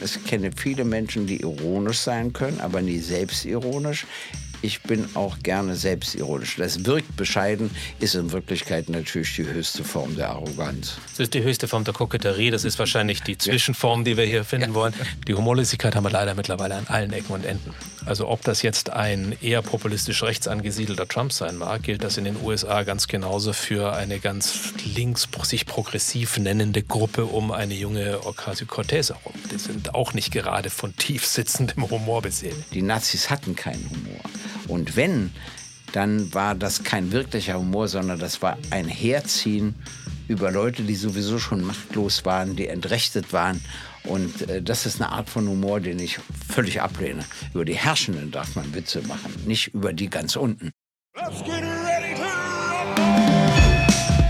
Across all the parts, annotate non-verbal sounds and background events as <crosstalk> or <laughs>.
Es kenne viele Menschen, die ironisch sein können, aber nie selbstironisch ich bin auch gerne selbstironisch. Das wirkt bescheiden, ist in Wirklichkeit natürlich die höchste Form der Arroganz. Das ist die höchste Form der Koketterie. Das ist wahrscheinlich die Zwischenform, die wir hier finden ja. wollen. Die Humorlosigkeit haben wir leider mittlerweile an allen Ecken und Enden. Also ob das jetzt ein eher populistisch rechts angesiedelter Trump sein mag, gilt das in den USA ganz genauso für eine ganz links sich progressiv nennende Gruppe um eine junge Ocasio-Cortez herum. Die sind auch nicht gerade von tief sitzendem Humor beseelt. Die Nazis hatten keinen Humor. Und wenn, dann war das kein wirklicher Humor, sondern das war ein Herziehen über Leute, die sowieso schon machtlos waren, die entrechtet waren. Und äh, das ist eine Art von Humor, den ich völlig ablehne. Über die Herrschenden darf man Witze machen, nicht über die ganz unten.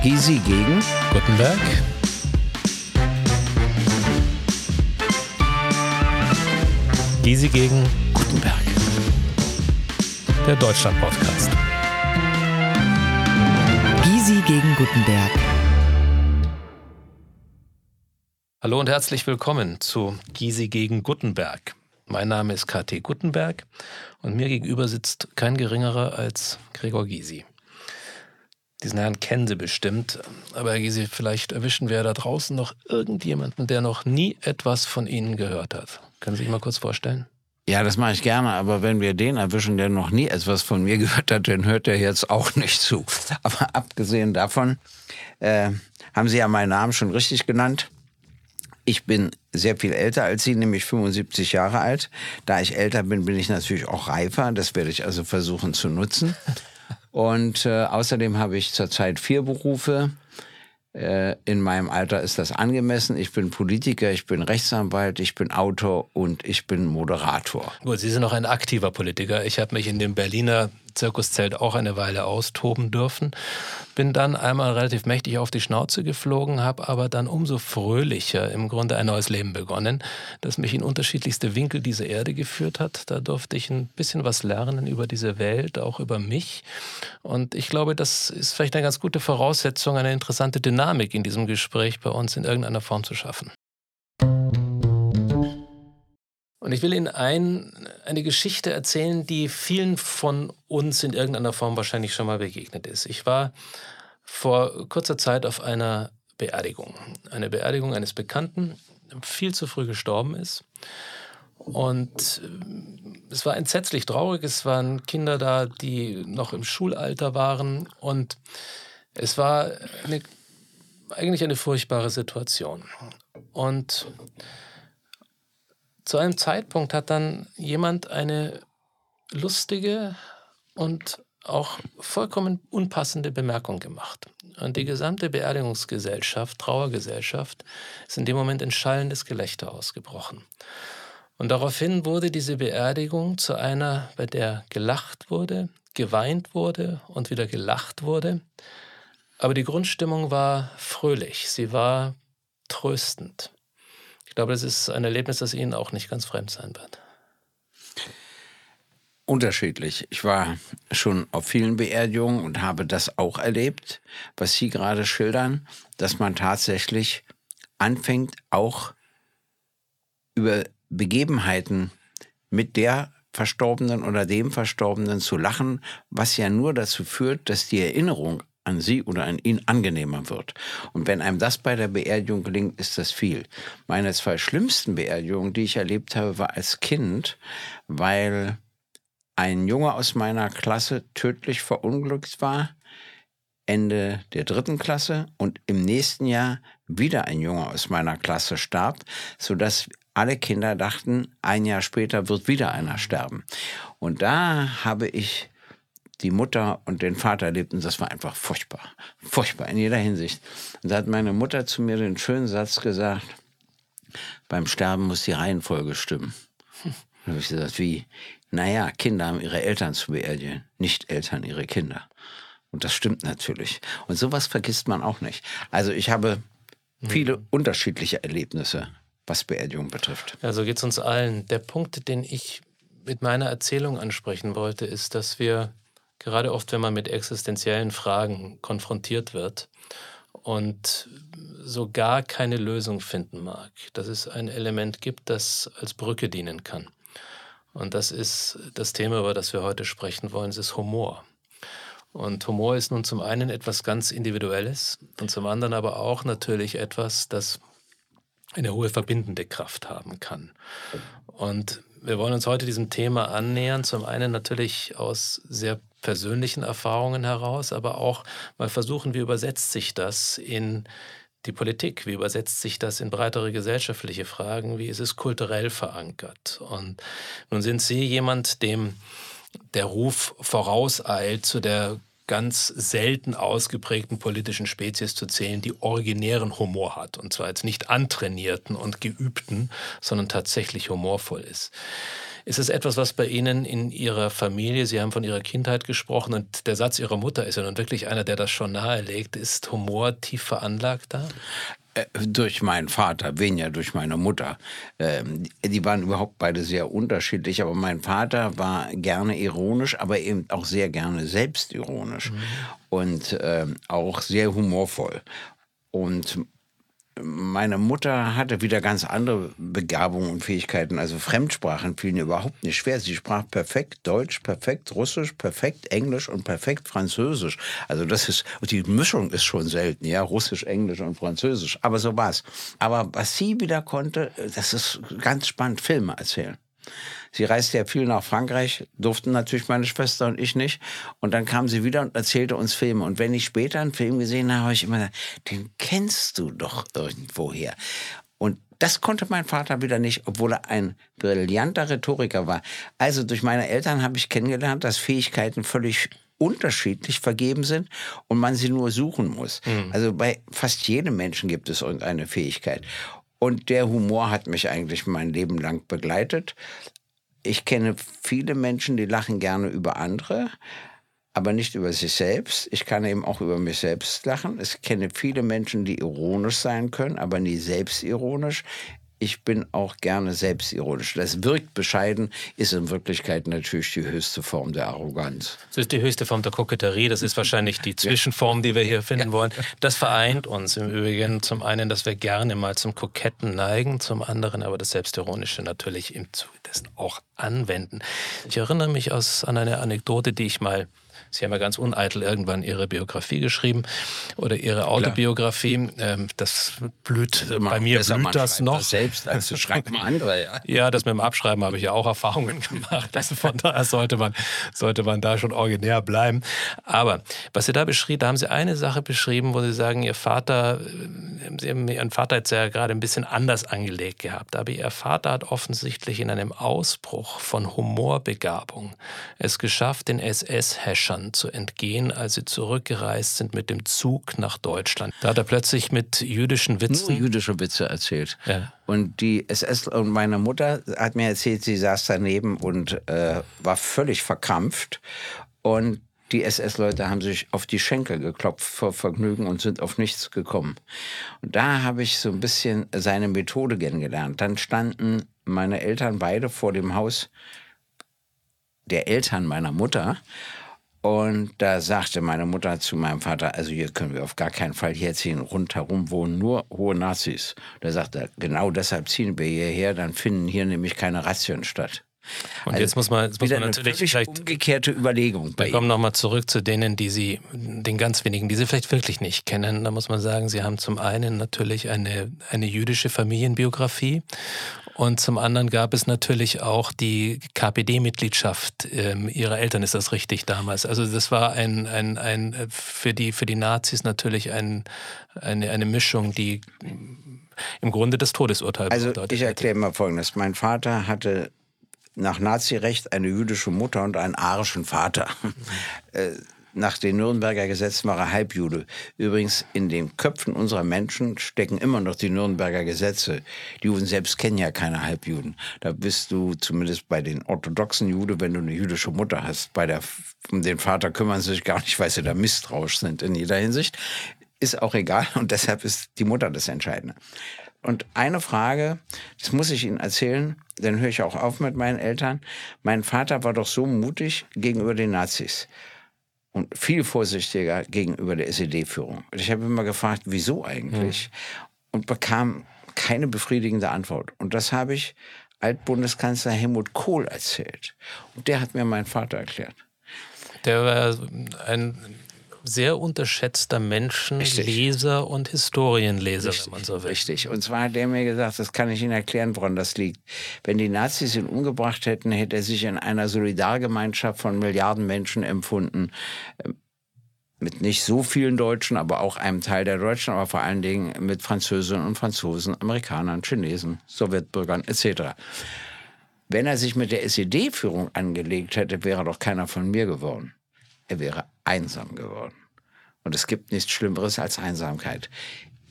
Gysi gegen Gutenberg. Gysi gegen Gutenberg der Deutschland-Podcast. Gysi gegen Gutenberg. Hallo und herzlich willkommen zu Gysi gegen Gutenberg. Mein Name ist KT Gutenberg und mir gegenüber sitzt kein geringerer als Gregor Gysi. Diesen Herrn kennen Sie bestimmt, aber Herr Gysi, vielleicht erwischen wir da draußen noch irgendjemanden, der noch nie etwas von Ihnen gehört hat. Können Sie sich mal kurz vorstellen? Ja, das mache ich gerne, aber wenn wir den erwischen, der noch nie etwas von mir <laughs> gehört hat, dann hört er jetzt auch nicht zu. Aber abgesehen davon äh, haben Sie ja meinen Namen schon richtig genannt. Ich bin sehr viel älter als Sie, nämlich 75 Jahre alt. Da ich älter bin, bin ich natürlich auch reifer. Das werde ich also versuchen zu nutzen. Und äh, außerdem habe ich zurzeit vier Berufe. Äh, in meinem Alter ist das angemessen. Ich bin Politiker, ich bin Rechtsanwalt, ich bin Autor und ich bin Moderator. Gut, Sie sind auch ein aktiver Politiker. Ich habe mich in dem Berliner Zirkuszelt auch eine Weile austoben dürfen. Bin dann einmal relativ mächtig auf die Schnauze geflogen, habe aber dann umso fröhlicher im Grunde ein neues Leben begonnen, das mich in unterschiedlichste Winkel dieser Erde geführt hat. Da durfte ich ein bisschen was lernen über diese Welt, auch über mich. Und ich glaube, das ist vielleicht eine ganz gute Voraussetzung, eine interessante Dynamik in diesem Gespräch bei uns in irgendeiner Form zu schaffen. Und ich will Ihnen ein, eine Geschichte erzählen, die vielen von uns in irgendeiner Form wahrscheinlich schon mal begegnet ist. Ich war vor kurzer Zeit auf einer Beerdigung. Eine Beerdigung eines Bekannten, der viel zu früh gestorben ist. Und äh, es war entsetzlich traurig. Es waren Kinder da, die noch im Schulalter waren. Und es war eine, eigentlich eine furchtbare Situation. Und zu einem Zeitpunkt hat dann jemand eine lustige und auch vollkommen unpassende Bemerkung gemacht. Und die gesamte Beerdigungsgesellschaft, Trauergesellschaft, ist in dem Moment in schallendes Gelächter ausgebrochen. Und daraufhin wurde diese Beerdigung zu einer, bei der gelacht wurde, geweint wurde und wieder gelacht wurde. Aber die Grundstimmung war fröhlich, sie war tröstend. Ich glaube, das ist ein Erlebnis, das Ihnen auch nicht ganz fremd sein wird. Unterschiedlich. Ich war schon auf vielen Beerdigungen und habe das auch erlebt, was Sie gerade schildern, dass man tatsächlich anfängt, auch über Begebenheiten mit der Verstorbenen oder dem Verstorbenen zu lachen, was ja nur dazu führt, dass die Erinnerung an sie oder an ihn angenehmer wird. Und wenn einem das bei der Beerdigung gelingt, ist das viel. Meine zwei schlimmsten Beerdigungen, die ich erlebt habe, war als Kind, weil ein Junge aus meiner Klasse tödlich verunglückt war, Ende der dritten Klasse und im nächsten Jahr wieder ein Junge aus meiner Klasse starb, sodass alle Kinder dachten, ein Jahr später wird wieder einer sterben. Und da habe ich die Mutter und den Vater erlebt das war einfach furchtbar. Furchtbar in jeder Hinsicht. Und da hat meine Mutter zu mir den schönen Satz gesagt, beim Sterben muss die Reihenfolge stimmen. Hm. <laughs> Da habe ich gesagt, wie? Naja, Kinder haben ihre Eltern zu beerdigen, nicht Eltern ihre Kinder. Und das stimmt natürlich. Und sowas vergisst man auch nicht. Also ich habe viele mhm. unterschiedliche Erlebnisse, was Beerdigung betrifft. Ja, so geht es uns allen. Der Punkt, den ich mit meiner Erzählung ansprechen wollte, ist, dass wir gerade oft, wenn man mit existenziellen Fragen konfrontiert wird und so gar keine Lösung finden mag, dass es ein Element gibt, das als Brücke dienen kann. Und das ist das Thema, über das wir heute sprechen wollen, es ist Humor. Und Humor ist nun zum einen etwas ganz Individuelles und zum anderen aber auch natürlich etwas, das eine hohe verbindende Kraft haben kann. Und wir wollen uns heute diesem Thema annähern, zum einen natürlich aus sehr persönlichen Erfahrungen heraus, aber auch mal versuchen, wie übersetzt sich das in die Politik, wie übersetzt sich das in breitere gesellschaftliche Fragen, wie ist es kulturell verankert. Und nun sind Sie jemand, dem der Ruf vorauseilt zu der ganz selten ausgeprägten politischen Spezies zu zählen, die originären Humor hat. Und zwar jetzt nicht antrainierten und geübten, sondern tatsächlich humorvoll ist. Ist es etwas, was bei Ihnen in Ihrer Familie, Sie haben von Ihrer Kindheit gesprochen und der Satz Ihrer Mutter ist ja nun wirklich einer, der das schon nahelegt, ist Humor tief veranlagt da? Äh, durch meinen Vater, weniger durch meine Mutter. Ähm, die waren überhaupt beide sehr unterschiedlich, aber mein Vater war gerne ironisch, aber eben auch sehr gerne selbstironisch mhm. und ähm, auch sehr humorvoll. Und meine Mutter hatte wieder ganz andere Begabungen und Fähigkeiten. Also Fremdsprachen fielen überhaupt nicht schwer. Sie sprach perfekt Deutsch, perfekt Russisch, perfekt Englisch und perfekt Französisch. Also das ist, die Mischung ist schon selten, ja, Russisch, Englisch und Französisch. Aber so war's. Aber was sie wieder konnte, das ist ganz spannend, Filme erzählen. Sie reiste ja viel nach Frankreich, durften natürlich meine Schwester und ich nicht. Und dann kam sie wieder und erzählte uns Filme. Und wenn ich später einen Film gesehen habe, habe ich immer gesagt, den kennst du doch irgendwoher. Und das konnte mein Vater wieder nicht, obwohl er ein brillanter Rhetoriker war. Also durch meine Eltern habe ich kennengelernt, dass Fähigkeiten völlig unterschiedlich vergeben sind und man sie nur suchen muss. Mhm. Also bei fast jedem Menschen gibt es irgendeine Fähigkeit. Und der Humor hat mich eigentlich mein Leben lang begleitet. Ich kenne viele Menschen, die lachen gerne über andere, aber nicht über sich selbst. Ich kann eben auch über mich selbst lachen. Ich kenne viele Menschen, die ironisch sein können, aber nie selbstironisch ich bin auch gerne selbstironisch. Das wirkt bescheiden, ist in Wirklichkeit natürlich die höchste Form der Arroganz. Das ist die höchste Form der Koketterie. Das ist wahrscheinlich die <laughs> Zwischenform, die wir hier finden ja. wollen. Das vereint uns im Übrigen zum einen, dass wir gerne mal zum Koketten neigen, zum anderen aber das Selbstironische natürlich im Zuge dessen auch anwenden. Ich erinnere mich aus, an eine Anekdote, die ich mal Sie haben ja ganz uneitel irgendwann Ihre Biografie geschrieben oder Ihre Autobiografie. Ähm, das blüht, bei mir blüht das noch. Das selbst, als du schreibst mal andere. Ja. <laughs> ja, das mit dem Abschreiben habe ich ja auch Erfahrungen gemacht. Also von <laughs> daher sollte man, sollte man da schon originär bleiben. Aber was Sie da beschrieben, da haben Sie eine Sache beschrieben, wo Sie sagen, Ihr Vater, äh, Sie haben Ihren Vater jetzt ja gerade ein bisschen anders angelegt gehabt, aber Ihr Vater hat offensichtlich in einem Ausbruch von Humorbegabung es geschafft, den SS-Häschern Jahren zu entgehen, als sie zurückgereist sind mit dem Zug nach Deutschland. Da hat er plötzlich mit jüdischen Witzen. Nur jüdische Witze erzählt. Ja. Und die SS und meine Mutter hat mir erzählt, sie saß daneben und äh, war völlig verkrampft. Und die SS-Leute haben sich auf die Schenkel geklopft vor Vergnügen und sind auf nichts gekommen. Und da habe ich so ein bisschen seine Methode kennengelernt. Dann standen meine Eltern beide vor dem Haus der Eltern meiner Mutter und da sagte meine Mutter zu meinem Vater, also hier können wir auf gar keinen Fall herziehen, rundherum wohnen nur hohe Nazis. Da sagte er, genau deshalb ziehen wir hierher, dann finden hier nämlich keine Razzien statt. Und also jetzt muss man, jetzt muss man natürlich vielleicht umgekehrte Überlegung. Wir kommen nochmal zurück zu denen, die Sie, den ganz wenigen, die Sie vielleicht wirklich nicht kennen. Da muss man sagen, Sie haben zum einen natürlich eine, eine jüdische Familienbiografie und zum anderen gab es natürlich auch die KPD-Mitgliedschaft ähm, ihrer Eltern, ist das richtig damals? Also das war ein, ein, ein für, die, für die Nazis natürlich ein, eine, eine Mischung, die im Grunde das Todesurteil Also ich erkläre mal Folgendes. Mein Vater hatte nach Nazirecht eine jüdische Mutter und einen arischen Vater. <laughs> Äh, nach den Nürnberger Gesetzen war er Halbjude. Übrigens, in den Köpfen unserer Menschen stecken immer noch die Nürnberger Gesetze. Die Juden selbst kennen ja keine Halbjuden. Da bist du zumindest bei den orthodoxen Juden, wenn du eine jüdische Mutter hast. Bei der, um den Vater kümmern sie sich gar nicht, weil sie da misstrauisch sind in jeder Hinsicht. Ist auch egal und deshalb ist die Mutter das Entscheidende. Und eine Frage, das muss ich Ihnen erzählen, dann höre ich auch auf mit meinen Eltern. Mein Vater war doch so mutig gegenüber den Nazis. und viel vorsichtiger gegenüber der SED-Führung. Ich habe immer gefragt, wieso eigentlich? Mhm. Und bekam keine befriedigende Antwort. Und das habe ich Altbundeskanzler Helmut Kohl erzählt. Und der hat mir meinen Vater erklärt. Der war ein sehr unterschätzter Menschenleser und Historienleser, richtig, wenn man so will. Richtig. Und zwar hat der mir gesagt, das kann ich Ihnen erklären, woran das liegt. Wenn die Nazis ihn umgebracht hätten, hätte er sich in einer Solidargemeinschaft von Milliarden Menschen empfunden ähm, mit nicht so vielen Deutschen, aber auch einem Teil der Deutschen, aber vor allen Dingen mit Französinnen und Franzosen, Amerikanern, Chinesen, Sowjetbürgern etc. Wenn er sich mit der SED-Führung angelegt hätte, wäre doch keiner von mir geworden. Er wäre einsam geworden. Und es gibt nichts Schlimmeres als Einsamkeit.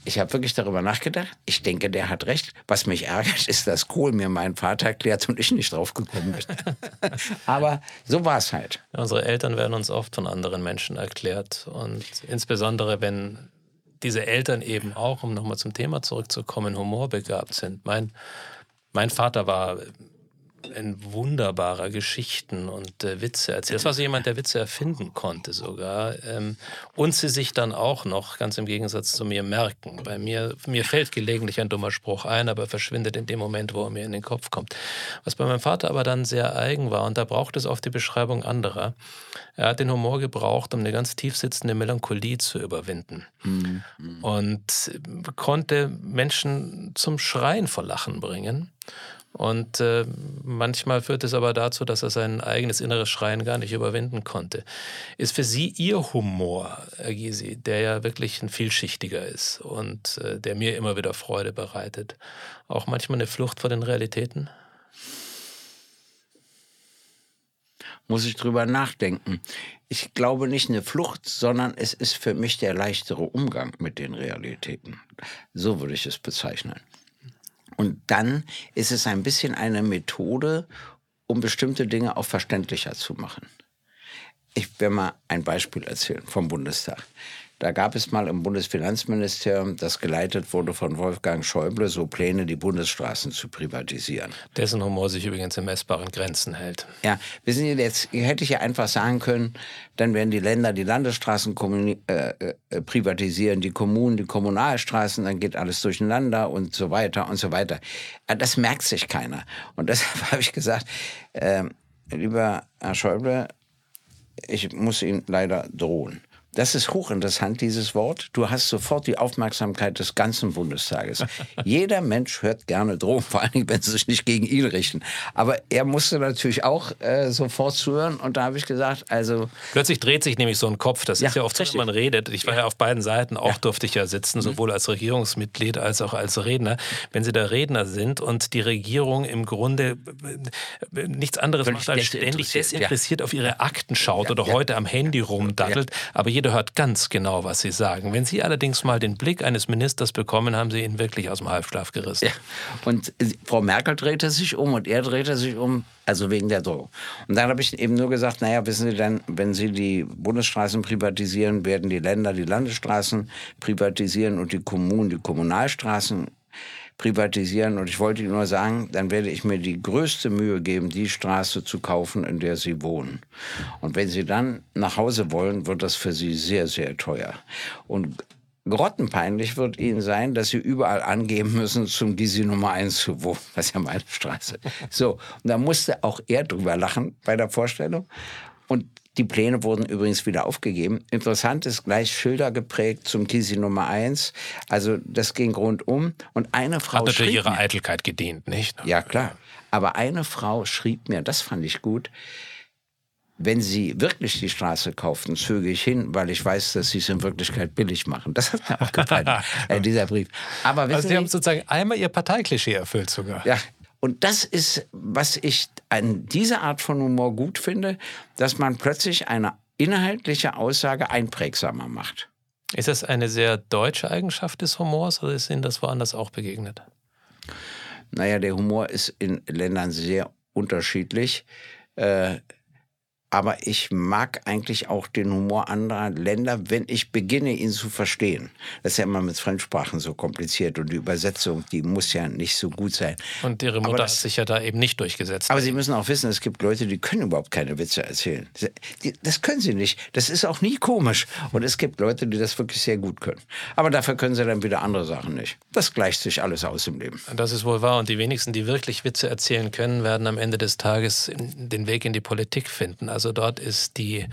Ich habe wirklich darüber nachgedacht. Ich denke, der hat recht. Was mich ärgert, ist, dass Kohl mir meinen Vater erklärt und ich nicht drauf gekommen bin. <laughs> Aber so war es halt. Unsere Eltern werden uns oft von anderen Menschen erklärt. Und insbesondere, wenn diese Eltern eben auch, um nochmal zum Thema zurückzukommen, humorbegabt sind. Mein, mein Vater war ein wunderbarer Geschichten und äh, Witze erzählt. Das war so jemand, der Witze erfinden konnte sogar. Ähm, und sie sich dann auch noch, ganz im Gegensatz zu mir, merken. Bei mir, mir fällt gelegentlich ein dummer Spruch ein, aber verschwindet in dem Moment, wo er mir in den Kopf kommt. Was bei meinem Vater aber dann sehr eigen war, und da braucht es oft die Beschreibung anderer. Er hat den Humor gebraucht, um eine ganz tief sitzende Melancholie zu überwinden. Mhm. Und konnte Menschen zum Schreien vor Lachen bringen. Und äh, manchmal führt es aber dazu, dass er sein eigenes inneres Schreien gar nicht überwinden konnte. Ist für Sie Ihr Humor, Herr Gysi, der ja wirklich ein vielschichtiger ist und äh, der mir immer wieder Freude bereitet, auch manchmal eine Flucht vor den Realitäten? Muss ich drüber nachdenken. Ich glaube nicht eine Flucht, sondern es ist für mich der leichtere Umgang mit den Realitäten. So würde ich es bezeichnen. Und dann ist es ein bisschen eine Methode, um bestimmte Dinge auch verständlicher zu machen. Ich werde mal ein Beispiel erzählen vom Bundestag. Da gab es mal im Bundesfinanzministerium, das geleitet wurde von Wolfgang Schäuble, so Pläne, die Bundesstraßen zu privatisieren. Dessen Humor sich übrigens in messbaren Grenzen hält. Ja, wissen Sie, jetzt hätte ich ja einfach sagen können, dann werden die Länder die Landesstraßen äh, äh, privatisieren, die Kommunen die Kommunalstraßen, dann geht alles durcheinander und so weiter und so weiter. Äh, das merkt sich keiner. Und <laughs> deshalb habe ich gesagt, äh, lieber Herr Schäuble, ich muss Ihnen leider drohen. Das ist hochinteressant, dieses Wort. Du hast sofort die Aufmerksamkeit des ganzen Bundestages. <laughs> Jeder Mensch hört gerne Drohungen, vor allem, wenn sie sich nicht gegen ihn richten. Aber er musste natürlich auch äh, sofort zuhören und da habe ich gesagt, also... Plötzlich dreht sich nämlich so ein Kopf. Das ja, ist ja oft so, wenn man redet. Ich war ja, ja auf beiden Seiten, auch ja. durfte ich ja sitzen, mhm. sowohl als Regierungsmitglied als auch als Redner. Wenn Sie der Redner sind und die Regierung im Grunde äh, nichts anderes macht, als ständig desinteressiert auf ihre Akten schaut oder heute am Handy rumdattelt, aber jeder jeder hört ganz genau, was Sie sagen. Wenn Sie allerdings mal den Blick eines Ministers bekommen, haben Sie ihn wirklich aus dem Halbschlaf gerissen. Ja. Und Frau Merkel drehte sich um und er drehte sich um, also wegen der Drohung. Und dann habe ich eben nur gesagt, naja, wissen Sie denn, wenn Sie die Bundesstraßen privatisieren, werden die Länder die Landesstraßen privatisieren und die Kommunen die Kommunalstraßen privatisieren. Und ich wollte Ihnen nur sagen, dann werde ich mir die größte Mühe geben, die Straße zu kaufen, in der Sie wohnen. Und wenn Sie dann nach Hause wollen, wird das für Sie sehr, sehr teuer. Und grottenpeinlich wird Ihnen sein, dass Sie überall angeben müssen, zum Gysi Nummer 1 zu wohnen. Das ist ja meine Straße. So, und da musste auch er drüber lachen bei der Vorstellung. Die Pläne wurden übrigens wieder aufgegeben. Interessant ist gleich Schilder geprägt zum Kisi Nummer 1. Also das ging rundum. Und eine Frau. Hat natürlich ihre mir, Eitelkeit gedient, nicht? Ja, klar. Aber eine Frau schrieb mir, das fand ich gut, wenn Sie wirklich die Straße kauften, zöge ich hin, weil ich weiß, dass Sie es in Wirklichkeit billig machen. Das hat mir auch gefallen, <laughs> äh, dieser Brief. Aber also Sie, Sie haben sozusagen einmal Ihr Parteiklischee erfüllt sogar. Ja, und das ist, was ich an dieser Art von Humor gut finde, dass man plötzlich eine inhaltliche Aussage einprägsamer macht. Ist das eine sehr deutsche Eigenschaft des Humors oder ist Ihnen das woanders auch begegnet? Naja, der Humor ist in Ländern sehr unterschiedlich. Äh, aber ich mag eigentlich auch den Humor anderer Länder, wenn ich beginne, ihn zu verstehen. Das ist ja immer mit Fremdsprachen so kompliziert und die Übersetzung, die muss ja nicht so gut sein. Und Ihre Mutter das, hat sich ja da eben nicht durchgesetzt. Aber Sie müssen auch wissen, es gibt Leute, die können überhaupt keine Witze erzählen. Das können sie nicht. Das ist auch nie komisch. Und es gibt Leute, die das wirklich sehr gut können. Aber dafür können sie dann wieder andere Sachen nicht. Das gleicht sich alles aus im Leben. Das ist wohl wahr. Und die wenigsten, die wirklich Witze erzählen können, werden am Ende des Tages den Weg in die Politik finden. Also dort ist die,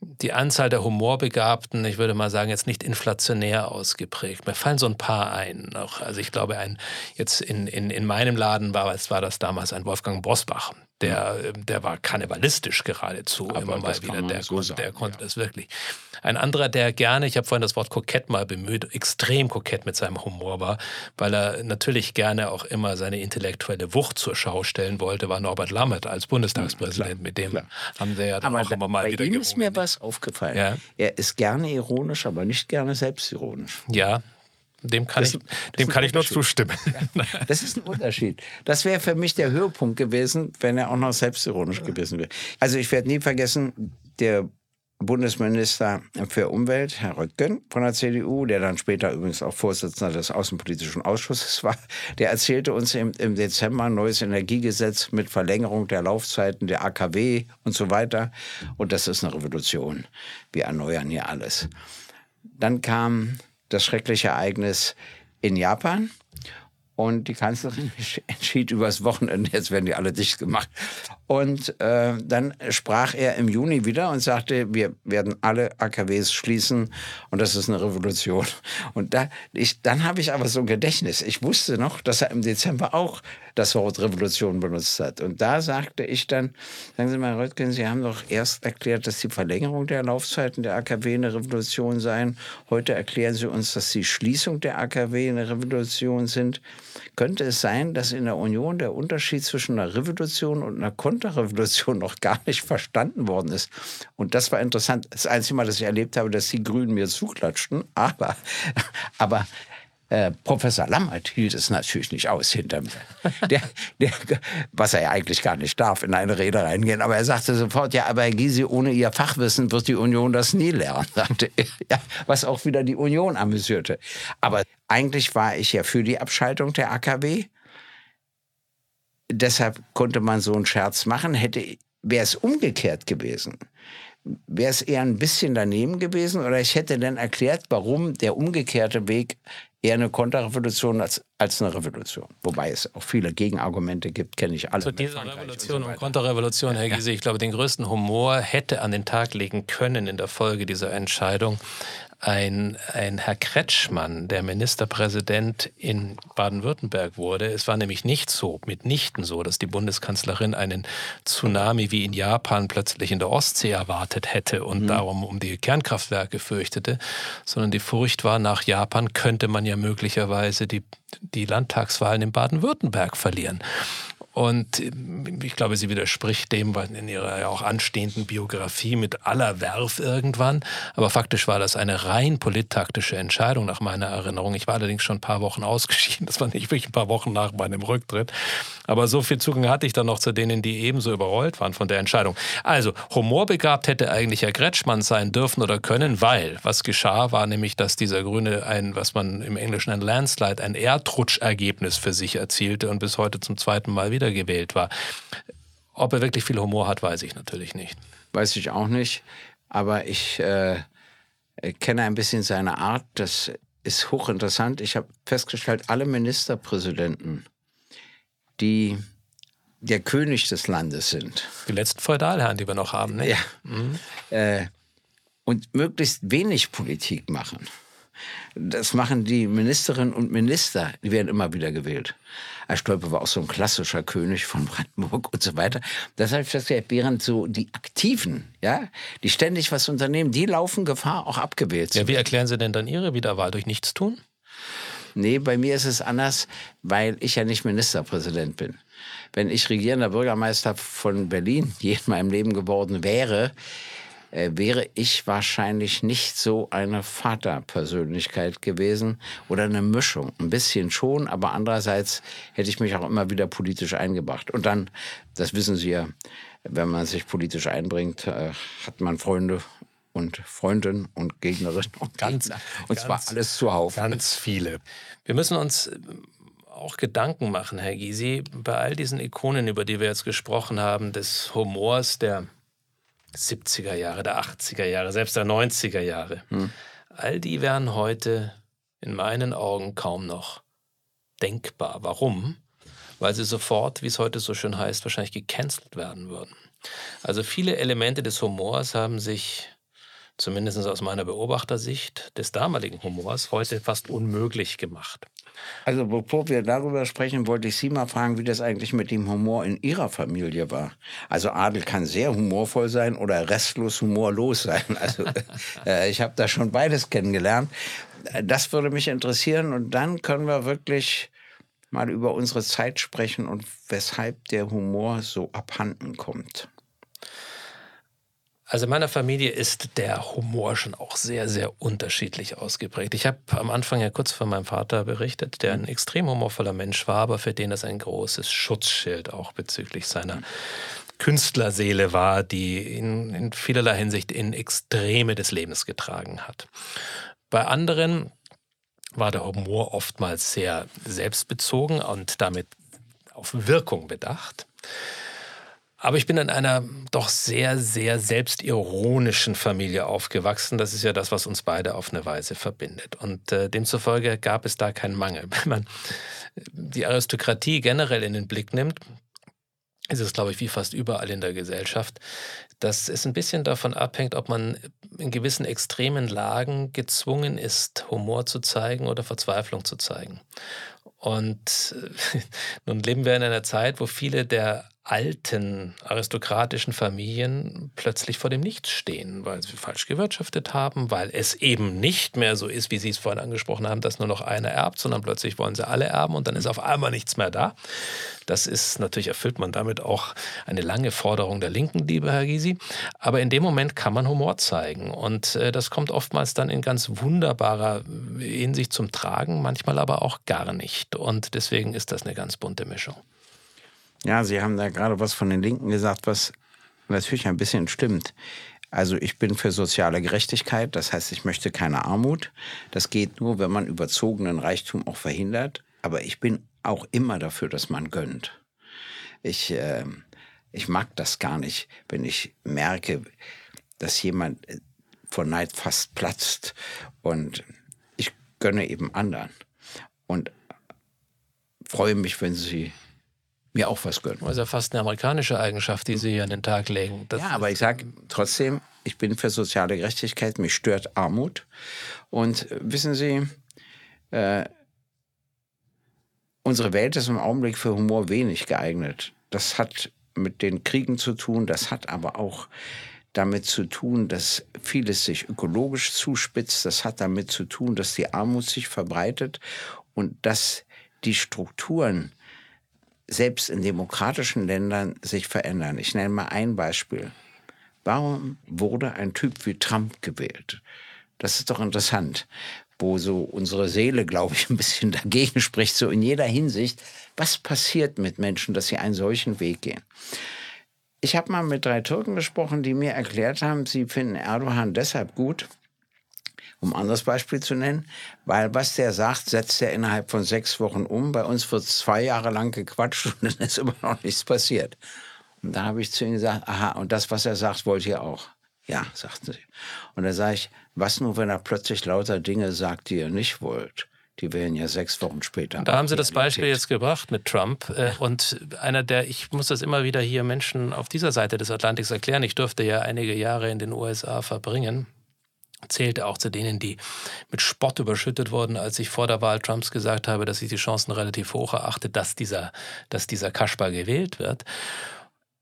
die Anzahl der Humorbegabten, ich würde mal sagen, jetzt nicht inflationär ausgeprägt. Mir fallen so ein paar ein. Noch. Also ich glaube, ein, jetzt in, in, in meinem Laden war, war das damals ein Wolfgang Bosbach der, ähm, der war kannibalistisch geradezu Aber immer mal wieder. Der, so sagen, der konnte ja. das wirklich. Ein anderer, der gerne, ich habe vorhin das Wort kokett mal bemüht, extrem kokett mit seinem Humor war, weil er natürlich gerne auch immer seine intellektuelle Wucht zur Schau stellen wollte, war Norbert Lammert als Bundestagspräsident. mit dem klar. haben sie ja dann aber auch immer mal bei wieder ihm ist mir was aufgefallen. Ja? Er ist gerne ironisch, aber nicht gerne selbstironisch. Ja, dem kann das, ich, dem kann ich nur zustimmen. Das ist ein Unterschied. Das wäre für mich der Höhepunkt gewesen, wenn er auch noch selbstironisch gewesen wäre. Also ich werde nie vergessen, der Bundesminister für Umwelt, Herr Röttgen von der CDU, der dann später übrigens auch Vorsitzender des Außenpolitischen Ausschusses war, der erzählte uns im, im Dezember ein neues Energiegesetz mit Verlängerung der Laufzeiten der AKW und so weiter. Und das ist eine Revolution. Wir erneuern hier alles. Dann kam das schreckliche Ereignis in Japan. Und die Kanzlerin <laughs> entschied übers Wochenende, jetzt werden die alle dicht gemacht. Und äh, dann sprach er im Juni wieder und sagte, wir werden alle AKWs schließen und das ist eine Revolution. Und da, ich, dann habe ich aber so ein Gedächtnis. Ich wusste noch, dass er im Dezember auch das Wort Revolution benutzt hat. Und da sagte ich dann, sagen Sie mal, Röttgen, Sie haben doch erst erklärt, dass die Verlängerung der Laufzeiten der AKW eine Revolution seien. Heute erklären Sie uns, dass die Schließung der AKW eine Revolution sind. Könnte es sein, dass in der Union der Unterschied zwischen einer Revolution und einer Konterrevolution <laughs> noch gar nicht verstanden worden ist? Und das war interessant. Das einzige Mal, dass ich erlebt habe, dass die Grünen mir zuklatschten. <laughs> Aber, aber äh, Professor Lammert hielt es natürlich nicht aus hinter mir. <laughs> Der, der, was er ja eigentlich gar nicht darf, in eine Rede reingehen. Aber er sagte sofort, ja, aber Herr Gysi, ohne Ihr Fachwissen wird die Union das nie lernen. <laughs> Sagte ja, was auch wieder die Union amüsierte. Aber eigentlich war ich ja für die Abschaltung der AKW. Deshalb konnte man so einen Scherz machen. Hätte, wäre es umgekehrt gewesen, wäre es eher ein bisschen daneben gewesen oder ich hätte dann erklärt, warum der umgekehrte Weg eher eine Konterrevolution als, als eine Revolution. Wobei es auch viele Gegenargumente gibt, kenne ich alle. Zu dieser Revolution und, so und Konterrevolution, Herr Giese, ich glaube, den größten Humor hätte an den Tag legen können in der Folge dieser Entscheidung ein, ein Herr Kretschmann, der Ministerpräsident in Baden-Württemberg wurde. Es war nämlich nicht so, mitnichten so, dass die Bundeskanzlerin einen Tsunami wie in Japan plötzlich in der Ostsee erwartet hätte und mhm. darum um die Kernkraftwerke fürchtete, sondern die Furcht war, nach Japan könnte man ja möglicherweise die, die Landtagswahlen in Baden-Württemberg verlieren. Und ich glaube, sie widerspricht dem in ihrer ja auch anstehenden Biografie mit aller Werf irgendwann. Aber faktisch war das eine rein polittaktische Entscheidung nach meiner Erinnerung. Ich war allerdings schon ein paar Wochen ausgeschieden. <laughs> Das war nicht wirklich ein paar Wochen nach meinem Rücktritt. Aber so viel Zugang hatte ich dann noch zu denen, die ebenso überrollt waren von der Entscheidung. Also, humorbegabt hätte eigentlich Herr Gretschmann sein dürfen oder können, weil was geschah, war nämlich, dass dieser Grüne ein, was man im Englischen ein Landslide, ein Erdrutschergebnis für sich erzielte und bis heute zum zweiten Mal wieder wiedergewählt war. Ob er wirklich viel Humor hat, weiß ich natürlich nicht. Weiß ich auch nicht. Aber ich äh, kenne ein bisschen seine Art. Das ist hochinteressant. Ich habe festgestellt, alle Ministerpräsidenten, die der König des Landes sind. Die letzten Feudalherren, die wir noch haben. Ne? Ja. Mhm. Äh, und möglichst wenig Politik machen. Das machen die Ministerinnen und Minister, die werden immer wieder gewählt. Stolpe war auch so ein klassischer König von Brandenburg und so weiter. Deshalb ja während so die Aktiven, ja, die ständig was unternehmen, die laufen Gefahr, auch abgewählt zu werden. Ja, wie erklären Sie denn dann Ihre Wiederwahl? Durch Nichtstun? Nee, bei mir ist es anders, weil ich ja nicht Ministerpräsident bin. Wenn ich regierender Bürgermeister von Berlin je in meinem Leben geworden wäre, äh, wäre ich wahrscheinlich nicht so eine Vaterpersönlichkeit gewesen oder eine Mischung. Ein bisschen schon, aber andererseits hätte ich mich auch immer wieder politisch eingebracht. Und dann, das wissen Sie ja, wenn man sich politisch einbringt, äh, hat man Freunde und Freundinnen und Gegnerinnen und ganz, Gegner. Und ganz, zwar alles zuhauf. Ganz viele. Wir müssen uns auch Gedanken machen, Herr Gysi, bei all diesen Ikonen, über die wir jetzt gesprochen haben, des Humors der 70er Jahre, der 80er Jahre, selbst der 90er Jahre. Hm. All die wären heute in meinen Augen kaum noch denkbar. Warum? Weil sie sofort, wie es heute so schön heißt, wahrscheinlich gecancelt werden würden. Also viele Elemente des Humors haben sich zumindest aus meiner Beobachtersicht des damaligen Humors heute fast unmöglich gemacht. Also bevor wir darüber sprechen, wollte ich Sie mal fragen, wie das eigentlich mit dem Humor in Ihrer Familie war. Also Adel kann sehr humorvoll sein oder restlos humorlos sein. <laughs> Also äh, ich habe da schon beides kennengelernt. Das würde mich interessieren und dann können wir wirklich mal über unsere Zeit sprechen und weshalb der Humor so abhanden kommt. Also in meiner Familie ist der Humor schon auch sehr, sehr unterschiedlich ausgeprägt. Ich habe am Anfang ja kurz von meinem Vater berichtet, der ein extrem humorvoller Mensch war, aber für den das ein großes Schutzschild auch bezüglich seiner Künstlerseele war, die ihn in vielerlei Hinsicht in Extreme des Lebens getragen hat. Bei anderen war der Humor oftmals sehr selbstbezogen und damit auf Wirkung bedacht. Aber ich bin in einer doch sehr, sehr selbstironischen Familie aufgewachsen. Das ist ja das, was uns beide auf eine Weise verbindet. Und äh, demzufolge gab es da keinen Mangel. <laughs> Wenn man die Aristokratie generell in den Blick nimmt, ist es, glaube ich, wie fast überall in der Gesellschaft, dass es ein bisschen davon abhängt, ob man in gewissen extremen Lagen gezwungen ist, Humor zu zeigen oder Verzweiflung zu zeigen. Und äh, <laughs> nun leben wir in einer Zeit, wo viele der alten aristokratischen Familien plötzlich vor dem Nichts stehen, weil sie falsch gewirtschaftet haben, weil es eben nicht mehr so ist, wie Sie es vorhin angesprochen haben, dass nur noch einer erbt, sondern plötzlich wollen sie alle erben und dann ist auf einmal nichts mehr da. Das ist natürlich, erfüllt man damit auch eine lange Forderung der Linken, liebe Herr Gysi. Aber in dem Moment kann man Humor zeigen. Und äh, das kommt oftmals dann in ganz wunderbarer Hinsicht zum Tragen, manchmal aber auch gar nicht. Und deswegen ist das eine ganz bunte Mischung. Ja, Sie haben da gerade was von den Linken gesagt, was natürlich ein bisschen stimmt. Also ich bin für soziale Gerechtigkeit, das heißt, ich möchte keine Armut. Das geht nur, wenn man überzogenen Reichtum auch verhindert. Aber ich bin auch immer dafür, dass man gönnt. Ich, äh, ich mag das gar nicht, wenn ich merke, dass jemand äh, vor Neid fast platzt und ich gönne eben anderen und freue mich, wenn sie mir auch was gönnen. Das ist ja fast eine amerikanische Eigenschaft, die Sie hier an den Tag legen. Das ja, aber ich sage trotzdem, ich bin für soziale Gerechtigkeit, mich stört Armut. Und äh, wissen Sie, äh, unsere Welt ist im Augenblick für Humor wenig geeignet. Das hat mit den Kriegen zu tun, das hat aber auch damit zu tun, dass vieles sich ökologisch zuspitzt, das hat damit zu tun, dass die Armut sich verbreitet und dass die Strukturen selbst in demokratischen Ländern sich verändern. Ich nenne mal ein Beispiel. Warum wurde ein Typ wie Trump gewählt? Das ist doch interessant wo so unsere Seele, glaube ich, ein bisschen <laughs> dagegen spricht, so in jeder Hinsicht. Was passiert mit Menschen, dass sie einen solchen Weg gehen? Ich habe mal mit drei Türken gesprochen, die mir erklärt haben, sie finden Erdogan deshalb gut, um ein anderes Beispiel zu nennen, weil was der sagt, setzt er innerhalb von sechs Wochen um. Bei uns wird zwei Jahre lang gequatscht und dann ist immer noch nichts passiert. Und da habe ich zu ihnen gesagt, aha, und das, was er sagt, wollt ihr auch. Ja, sagten sie. Und da sage ich, was nur, wenn er plötzlich lauter Dinge sagt, die ihr nicht wollt? Die wären ja sechs Wochen später. Da haben Sie das Beispiel jetzt gebracht mit Trump. Äh, und einer der, ich muss das immer wieder hier Menschen auf dieser Seite des Atlantiks erklären. Ich durfte ja einige Jahre in den USA verbringen. Zählte auch zu denen, die mit Spott überschüttet wurden, als ich vor der Wahl Trumps gesagt habe, dass ich die Chancen relativ hoch erachte, dass dieser, dass dieser Kaspar gewählt wird.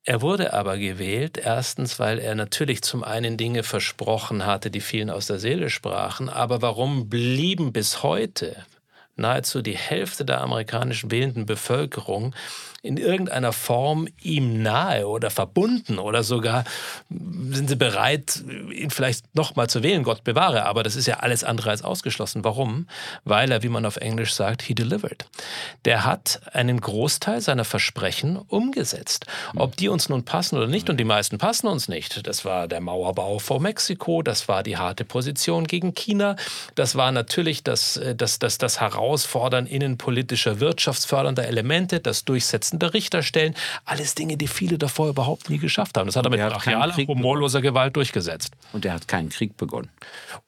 Er wurde aber gewählt, erstens, weil er natürlich zum einen Dinge versprochen hatte, die vielen aus der Seele sprachen, aber warum blieben bis heute nahezu die Hälfte der amerikanischen wählenden Bevölkerung in irgendeiner Form ihm nahe oder verbunden oder sogar sind sie bereit, ihn vielleicht nochmal zu wählen, Gott bewahre. Aber das ist ja alles andere als ausgeschlossen. Warum? Weil er, wie man auf Englisch sagt, he delivered. Der hat einen Großteil seiner Versprechen umgesetzt. Ob die uns nun passen oder nicht, und die meisten passen uns nicht. Das war der Mauerbau vor Mexiko, das war die harte Position gegen China, das war natürlich das, äh, das, das, das Herausfordern innenpolitischer, wirtschaftsfördernder Elemente, das Durchsetzen Vorsitzender Richter stellen. Alles Dinge, die viele davor überhaupt nie geschafft haben. Das hat er mit brachialer, humorloser Gewalt durchgesetzt. Und er hat keinen Krieg begonnen.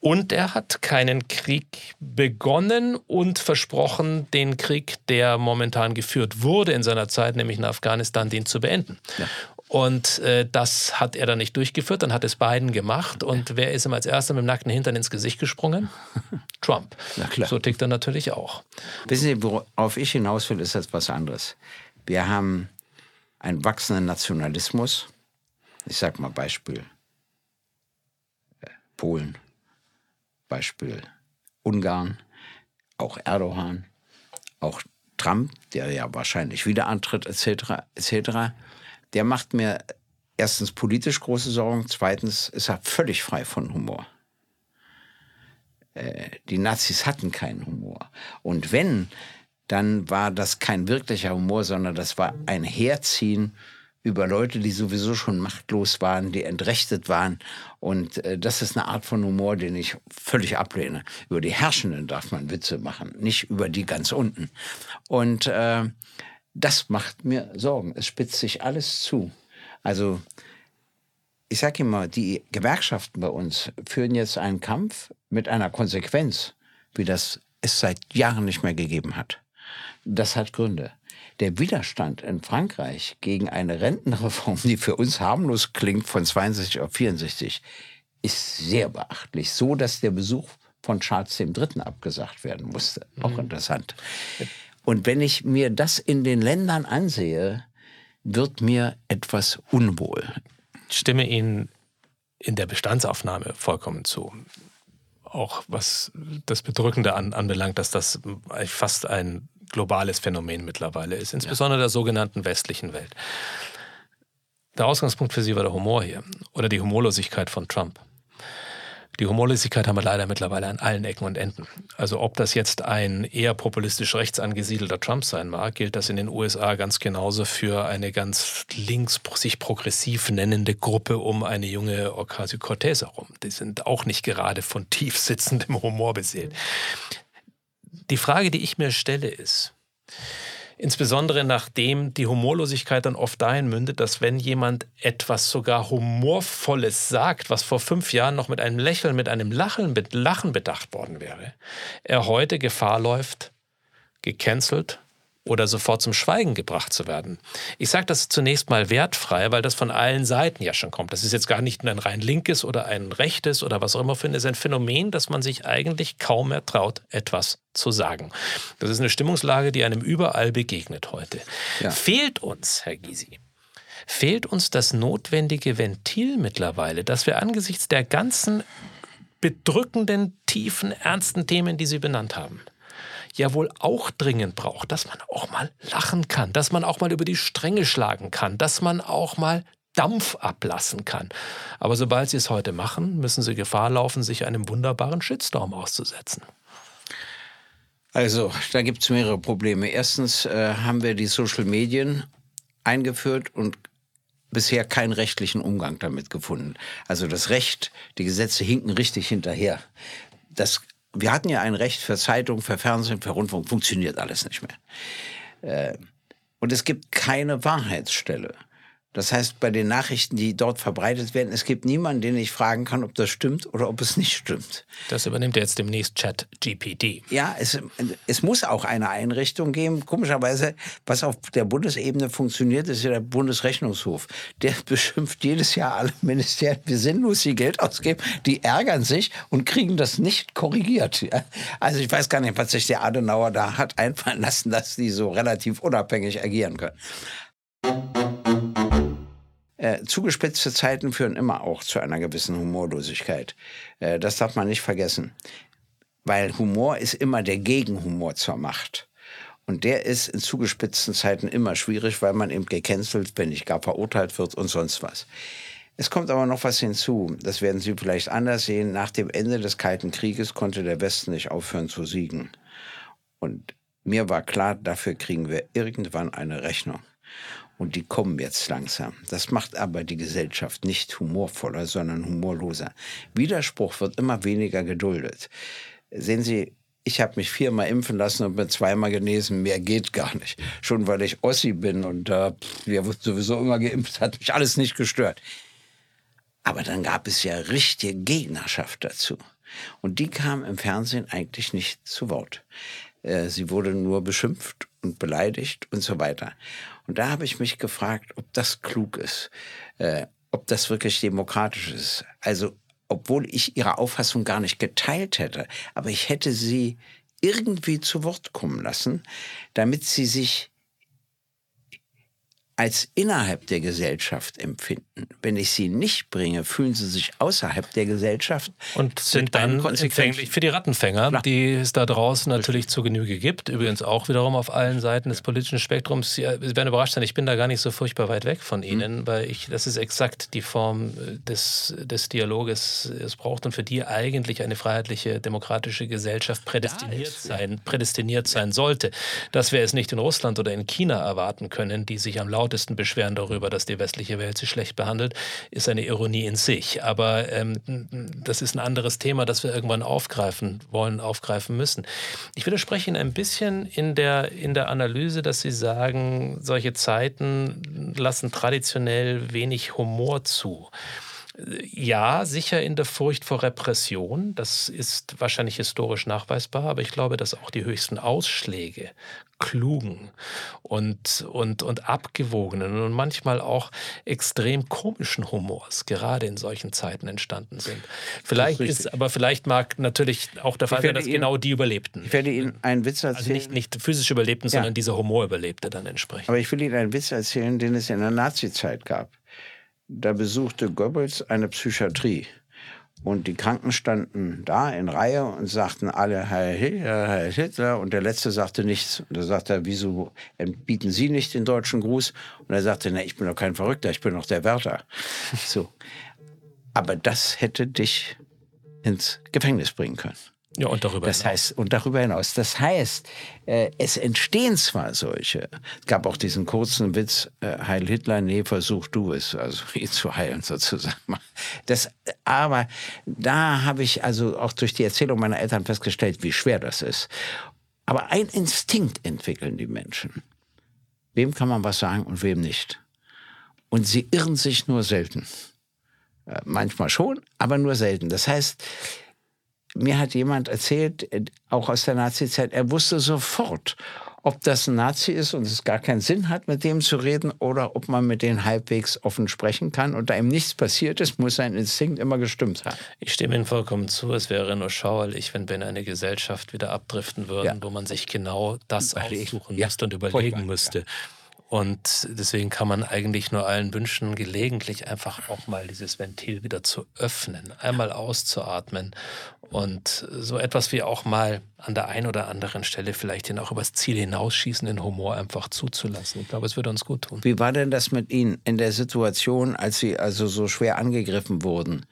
Und er hat keinen Krieg begonnen und versprochen, den Krieg, der momentan geführt wurde in seiner Zeit, nämlich in Afghanistan, den zu beenden. Ja. Und äh, das hat er dann nicht durchgeführt, dann hat es Biden gemacht. Und wer ist ihm als erster mit dem nackten Hintern ins Gesicht gesprungen? <laughs> Trump. So tickt er natürlich auch. Wissen Sie, worauf ich hinaus will, ist etwas anderes. Wir haben einen wachsenden Nationalismus. Ich sage mal Beispiel äh, Polen, Beispiel Ungarn, auch Erdogan, auch Trump, der ja wahrscheinlich wieder antritt, etc., etc., der macht mir erstens politisch große Sorgen, zweitens ist er völlig frei von Humor. Äh, die Nazis hatten keinen Humor. Und wenn dann war das kein wirklicher Humor, sondern das war ein Herziehen über Leute, die sowieso schon machtlos waren, die entrechtet waren. Und äh, das ist eine Art von Humor, den ich völlig ablehne. Über die Herrschenden darf man Witze machen, nicht über die ganz unten. Und äh, das macht mir Sorgen. Es spitzt sich alles zu. Also ich sage immer, die Gewerkschaften bei uns führen jetzt einen Kampf mit einer Konsequenz, wie das es seit Jahren nicht mehr gegeben hat. Das hat Gründe. Der Widerstand in Frankreich gegen eine Rentenreform, die für uns harmlos klingt, von 62 auf 64, ist sehr beachtlich. So, dass der Besuch von Charles III. abgesagt werden musste. Auch mhm. interessant. Und wenn ich mir das in den Ländern ansehe, wird mir etwas unwohl. Ich stimme Ihnen in der Bestandsaufnahme vollkommen zu. Auch was das Bedrückende an, anbelangt, dass das fast ein globales Phänomen mittlerweile ist, insbesondere ja. der sogenannten westlichen Welt. Der Ausgangspunkt für Sie war der Humor hier oder die Humorlosigkeit von Trump. Die Humorlosigkeit haben wir leider mittlerweile an allen Ecken und Enden. Also ob das jetzt ein eher populistisch rechts angesiedelter Trump sein mag, gilt das in den USA ganz genauso für eine ganz links sich progressiv nennende Gruppe um eine junge Ocasio-Cortez herum. Die sind auch nicht gerade von tief sitzendem Humor beseelt. Die Frage, die ich mir stelle, ist, insbesondere nachdem die Humorlosigkeit dann oft dahin mündet, dass wenn jemand etwas sogar Humorvolles sagt, was vor fünf Jahren noch mit einem Lächeln, mit einem Lachen, mit Lachen bedacht worden wäre, er heute Gefahr läuft, gecancelt oder sofort zum Schweigen gebracht zu werden. Ich sage das zunächst mal wertfrei, weil das von allen Seiten ja schon kommt. Das ist jetzt gar nicht ein rein linkes oder ein rechtes oder was auch immer für ein, ist ein Phänomen, dass man sich eigentlich kaum mehr traut, etwas zu sagen. Das ist eine Stimmungslage, die einem überall begegnet heute. Ja. Fehlt uns, Herr Gysi, fehlt uns das notwendige Ventil mittlerweile, dass wir angesichts der ganzen bedrückenden, tiefen, ernsten Themen, die Sie benannt haben, ja wohl auch dringend braucht, dass man auch mal lachen kann, dass man auch mal über die Stränge schlagen kann, dass man auch mal Dampf ablassen kann. Aber sobald sie es heute machen, müssen sie Gefahr laufen, sich einem wunderbaren Shitstorm auszusetzen. Also, da gibt es mehrere Probleme. Erstens äh, haben wir die Social Medien eingeführt und bisher keinen rechtlichen Umgang damit gefunden. Also das Recht, die Gesetze hinken richtig hinterher. Das wir hatten ja ein Recht für Zeitung, für Fernsehen, für Rundfunk, funktioniert alles nicht mehr. Äh, und es gibt keine Wahrheitsstelle. Das heißt, bei den Nachrichten, die dort verbreitet werden, es gibt niemanden, den ich fragen kann, ob das stimmt oder ob es nicht stimmt. Das übernimmt jetzt demnächst Chat GPT. Ja, es, es muss auch eine Einrichtung geben. Komischerweise, was auf der Bundesebene funktioniert, ist ja der Bundesrechnungshof. Der <laughs> beschimpft jedes Jahr alle Ministerien, wie sinnlos sie Geld ausgeben. Die ärgern sich und kriegen das nicht korrigiert. Also ich weiß gar nicht, was sich der Adenauer da hat einfallen lassen, dass die so relativ unabhängig agieren können. Äh, zugespitzte Zeiten führen immer auch zu einer gewissen Humorlosigkeit. Äh, das darf man nicht vergessen. weil Humor ist immer der Gegenhumor zur Macht. Und der ist in zugespitzten Zeiten immer schwierig, weil man eben gecancelt, wenn nicht gar verurteilt wird und sonst was. Es kommt aber noch was hinzu. Das werden Sie vielleicht anders sehen. Nach dem Ende des Kalten Krieges konnte der Westen nicht aufhören zu siegen. Und mir war klar, dafür kriegen wir irgendwann eine Rechnung. Und die kommen jetzt langsam. Das macht aber die Gesellschaft nicht humorvoller, sondern humorloser. Widerspruch wird immer weniger geduldet. Sehen Sie, ich habe mich viermal impfen lassen und bin zweimal genesen. Mehr geht gar nicht. Schon weil ich Ossi bin und äh, wir wurden sowieso immer geimpft, hat mich alles nicht gestört. Aber dann gab es ja richtige Gegnerschaft dazu. Und die kam im Fernsehen eigentlich nicht zu Wort. Äh, sie wurde nur beschimpft und beleidigt und so weiter. Und da habe ich mich gefragt, ob das klug ist, äh, ob das wirklich demokratisch ist. Also, obwohl ich ihre Auffassung gar nicht geteilt hätte, aber ich hätte sie irgendwie zu Wort kommen lassen, damit sie sich als innerhalb der Gesellschaft empfinden. Wenn ich sie nicht bringe, fühlen sie sich außerhalb der Gesellschaft. Und sind dann empfänglich für die Rattenfänger, Klar. die es da draußen natürlich zu Genüge gibt. Übrigens auch wiederum auf allen Seiten des politischen Spektrums. Sie werden überrascht sein, ich bin da gar nicht so furchtbar weit weg von Ihnen, mhm. weil ich, das ist exakt die Form äh, des, des Dialoges, es braucht und für die eigentlich eine freiheitliche, demokratische Gesellschaft prädestiniert, sein, prädestiniert sein sollte. Dass wir es nicht in Russland oder in China erwarten können, die sich am Laufen lautesten beschweren darüber, dass die westliche Welt sie schlecht behandelt, ist eine Ironie in sich. Aber ähm, das ist ein anderes Thema, das wir irgendwann aufgreifen wollen, aufgreifen müssen. Ich widerspreche Ihnen ein bisschen in der, in der Analyse, dass Sie sagen, solche Zeiten lassen traditionell wenig Humor zu. Ja, sicher in der Furcht vor Repression. Das ist wahrscheinlich historisch nachweisbar, aber ich glaube, dass auch die höchsten Ausschläge klugen und, und, und abgewogenen und manchmal auch extrem komischen Humors gerade in solchen Zeiten entstanden sind. Vielleicht ist, ist, aber vielleicht mag natürlich auch der Fall sein, dass Ihnen, genau die überlebten. Ich werde Ihnen einen Witz erzählen. Also nicht, nicht physisch überlebten, ja. sondern dieser Humor überlebte dann entsprechend. Aber ich will Ihnen einen Witz erzählen, den es in der Nazizeit gab da besuchte Goebbels eine Psychiatrie. Und die Kranken standen da in Reihe und sagten alle Herr Hitler, Herr Hitler. Und der Letzte sagte nichts. Und da sagte er, wieso bieten Sie nicht den deutschen Gruß? Und er sagte, na, ich bin doch kein Verrückter, ich bin doch der Wärter. So. Aber das hätte dich ins Gefängnis bringen können. Ja, und darüber das hinaus. Heißt, und darüber hinaus. Das heißt, äh, es entstehen zwar solche. Es gab auch diesen kurzen Witz, äh, Heil Hitler, nee, versuch du es, also <laughs> ihn zu heilen sozusagen. Das, aber da habe ich also auch durch die Erzählung meiner Eltern festgestellt, wie schwer das ist. Aber ein Instinkt entwickeln die Menschen. Wem kann man was sagen und wem nicht? Und sie irren sich nur selten. Äh, manchmal schon, aber nur selten. Das heißt, mir hat jemand erzählt, äh, auch aus der Nazi-Zeit, er wusste sofort, ob das ein Nazi ist und es gar keinen Sinn hat, mit dem zu reden, oder ob man mit denen halbwegs offen sprechen kann. Und da ihm nichts passiert ist, muss sein Instinkt immer gestimmt haben. Ich stimme Ihnen vollkommen zu. Es wäre nur schauerlich, wenn wir in eine Gesellschaft wieder abdriften würden, ja. wo man sich genau das aussuchen ja. müsste und überlegen müsste. Ja. Und deswegen kann man eigentlich nur allen wünschen, gelegentlich einfach auch mal dieses Ventil wieder zu öffnen, einmal auszuatmen und so etwas wie auch mal an der einen oder anderen Stelle vielleicht den auch übers Ziel hinausschießenden Humor einfach zuzulassen. Ich glaube, es würde uns gut tun. Wie war denn das mit Ihnen in der Situation, als Sie also so schwer angegriffen wurden?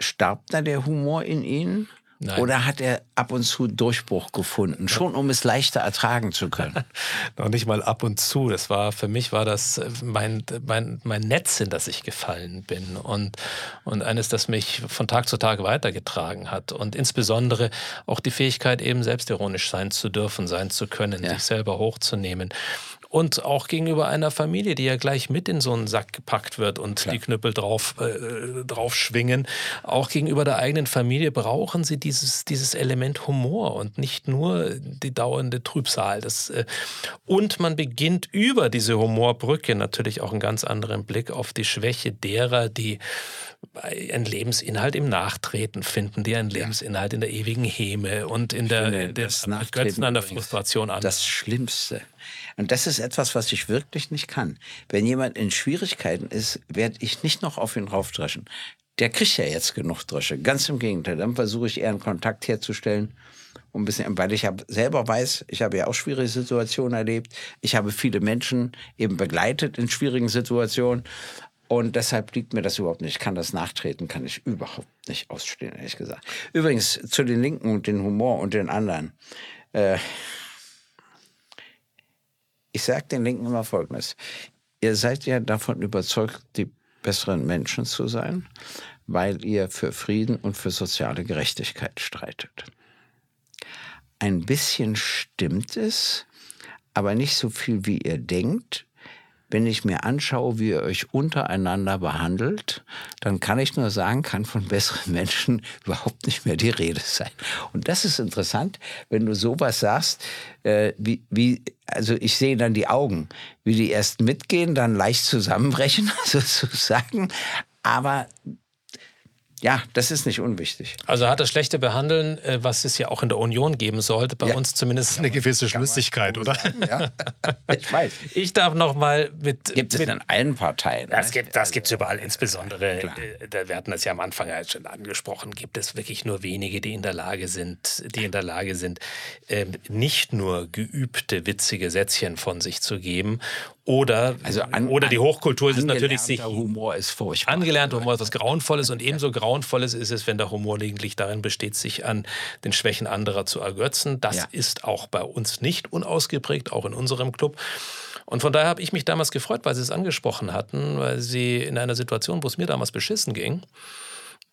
Starb da der Humor in Ihnen? Nein. Oder hat er ab und zu Durchbruch gefunden, schon um es leichter ertragen zu können? <laughs> Noch nicht mal ab und zu. Das war für mich war das äh, mein, mein, mein Netz, in das ich gefallen bin und, und eines, das mich von Tag zu Tag weitergetragen hat. Und insbesondere auch die Fähigkeit, eben selbstironisch sein zu dürfen, sein zu können, ja. sich selber hochzunehmen. Und auch gegenüber einer Familie, die ja gleich mit in so einen Sack gepackt wird und Klar. die Knüppel drauf, äh, drauf schwingen. Auch gegenüber der eigenen Familie brauchen sie dieses, dieses Element Humor und nicht nur die dauernde Trübsal. Das, äh, und man beginnt über diese Humorbrücke natürlich auch einen ganz anderen Blick auf die Schwäche derer, die einen Lebensinhalt im Nachtreten finden, die einen Lebensinhalt in der ewigen Häme und in der, finde, der Nachtreten an der Frustration an. Das Schlimmste. Und das ist etwas, was ich wirklich nicht kann. Wenn jemand in Schwierigkeiten ist, werde ich nicht noch auf ihn raufdreschen. der kriegt ja jetzt genug Drösche. Ganz im Gegenteil. Dann versuche ich eher einen Kontakt herzustellen. Ein bisschen, weil ich habe selber weiß, ich habe ja auch schwierige Situationen erlebt. Ich habe viele Menschen eben begleitet in schwierigen Situationen. Und deshalb liegt mir das überhaupt nicht. Ich kann das nachtreten, kann ich überhaupt nicht ausstehen, ehrlich gesagt. Übrigens zu den Linken und den Humor und den anderen. Äh, ich sage den Linken immer Folgendes. Ihr seid ja davon überzeugt, die besseren Menschen zu sein, weil ihr für Frieden und für soziale Gerechtigkeit streitet. Ein bisschen stimmt es, aber nicht so viel, wie ihr denkt, wenn ich mir anschaue, wie ihr euch untereinander behandelt, dann kann ich nur sagen, kann von besseren Menschen <laughs> überhaupt nicht mehr die Rede sein. Und das ist interessant, wenn du sowas sagst, äh, wie, wie, also ich sehe dann die Augen, wie die erst mitgehen, dann leicht zusammenbrechen, <laughs> sozusagen. Aber ja, das ist nicht unwichtig. Also hat das schlechte Behandeln, äh, was es ja auch in der Union geben sollte, bei ja. uns zumindest eine gewisse Schlüssigkeit, oder? Ja, <laughs> ich weiß. Ich darf noch mal mit... Gibt es mit, in allen Parteien? Das ne? gibt es überall, insbesondere, äh, wir hatten das ja am Anfang ja schon angesprochen, gibt es wirklich nur wenige, die in der Lage sind, die in der Lage sind, ähm, nicht nur geübte, witzige Sätzchen von sich zu geben oder, also an, oder die Hochkultur ist natürlich sich. Humor ist furchtbar. Angelernter Humor ist was Grauenvolles und <laughs> ebenso Grauenvolles ist es, wenn der Humor lediglich darin besteht, sich an den Schwächen anderer zu ergötzen. Das ja. ist auch bei uns nicht unausgeprägt, auch in unserem Club. Und von daher habe ich mich damals gefreut, weil Sie es angesprochen hatten, weil Sie in einer Situation, wo es mir damals beschissen ging,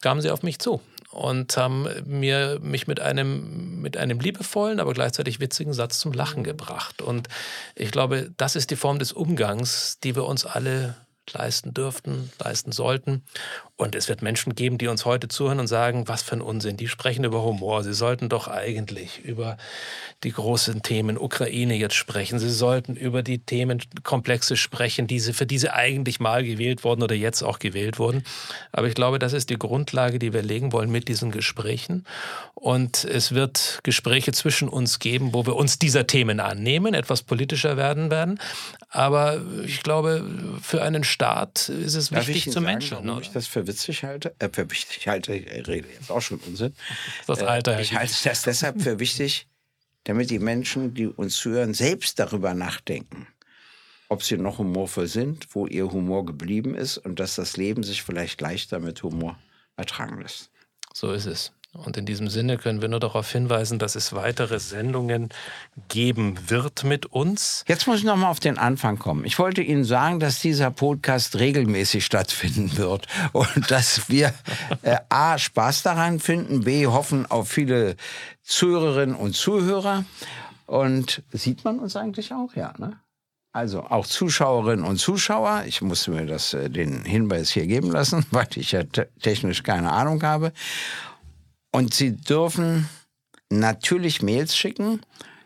kamen Sie auf mich zu und haben mir, mich mit einem, mit einem liebevollen, aber gleichzeitig witzigen Satz zum Lachen gebracht. Und ich glaube, das ist die Form des Umgangs, die wir uns alle leisten dürften, leisten sollten. Und es wird Menschen geben, die uns heute zuhören und sagen, was für ein Unsinn. Die sprechen über Humor. Sie sollten doch eigentlich über die großen Themen Ukraine jetzt sprechen. Sie sollten über die Themenkomplexe sprechen, die sie, für die sie eigentlich mal gewählt wurden oder jetzt auch gewählt wurden. Aber ich glaube, das ist die Grundlage, die wir legen wollen mit diesen Gesprächen. Und es wird Gespräche zwischen uns geben, wo wir uns dieser Themen annehmen, etwas politischer werden werden. Aber ich glaube, für einen Staat ist es Darf wichtig zu Menschen. Warum ich das für witzig halte? Äh, für wichtig halte, ich rede jetzt auch schon Unsinn. <laughs> Das äh, Alter. Ich halte das deshalb für wichtig, damit die Menschen, die uns zuhören, selbst darüber nachdenken, ob sie noch humorvoll sind, wo ihr Humor geblieben ist und dass das Leben sich vielleicht leichter mit Humor ertragen lässt. So ist es. Und in diesem Sinne können wir nur darauf hinweisen, dass es weitere Sendungen geben wird mit uns. Jetzt muss ich noch mal auf den Anfang kommen. Ich wollte Ihnen sagen, dass dieser Podcast regelmäßig stattfinden wird <laughs> und dass wir äh, A, Spaß daran finden, B, hoffen auf viele Zuhörerinnen und Zuhörer. Und sieht man uns eigentlich auch, ja, ne? Also auch Zuschauerinnen und Zuschauer. Ich musste mir das, äh, den Hinweis hier geben lassen, <laughs> weil ich ja technisch keine Ahnung habe. Und Sie dürfen natürlich Mails schicken,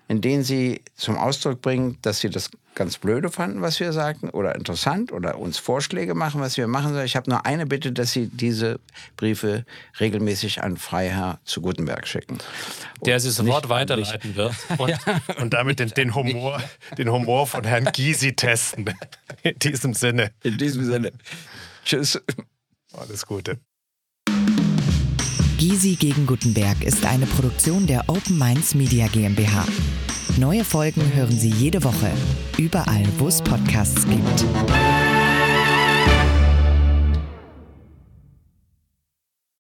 in denen Sie zum Ausdruck bringen, dass Sie das ganz blöde fanden, was wir sagten, oder interessant, oder uns Vorschläge machen, was wir machen sollen. Ich habe nur eine Bitte, dass Sie diese Briefe regelmäßig an Freiherr zu Gutenberg schicken. Der sie sofort weiterleiten wird <laughs> und, ja. und damit den, den, Humor, den Humor von Herrn Gysi testen. In diesem Sinne. In diesem Sinne. Tschüss. Alles Gute. Gysi gegen Gutenberg ist eine Produktion der Open Minds Media GmbH. Neue Folgen hören Sie jede Woche, überall, wo es Podcasts gibt.